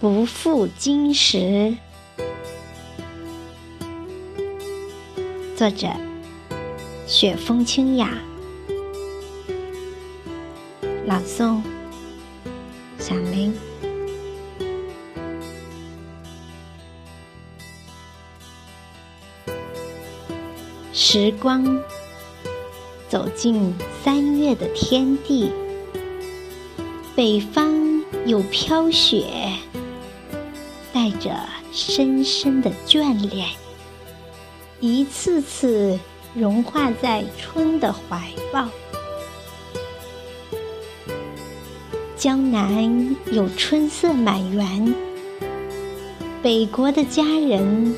不负今时。作者：雪风清雅，朗诵：小林。时光走进三月的天地，北方有飘雪，带着深深的眷恋，一次次融化在春的怀抱。江南有春色满园，北国的佳人，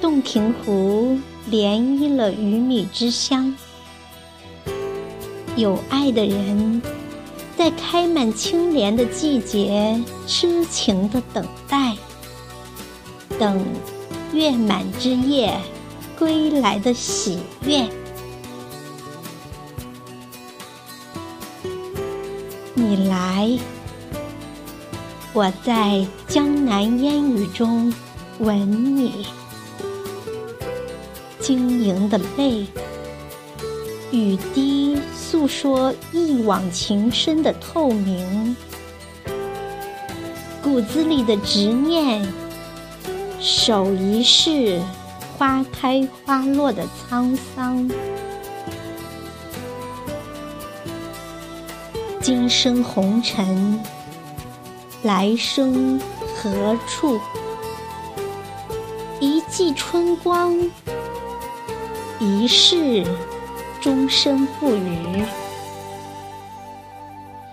洞庭湖。涟漪了鱼米之乡，有爱的人，在开满青莲的季节，痴情的等待，等月满之夜归来的喜悦。你来，我在江南烟雨中吻你。晶莹的泪，雨滴诉说一往情深的透明，骨子里的执念，手一世花开花落的沧桑。今生红尘，来生何处？一季春光。一世终身不渝，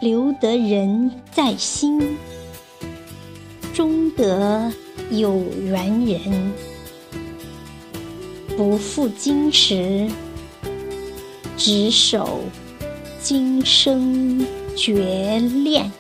留得人在心，终得有缘人。不负今时，执手今生绝恋。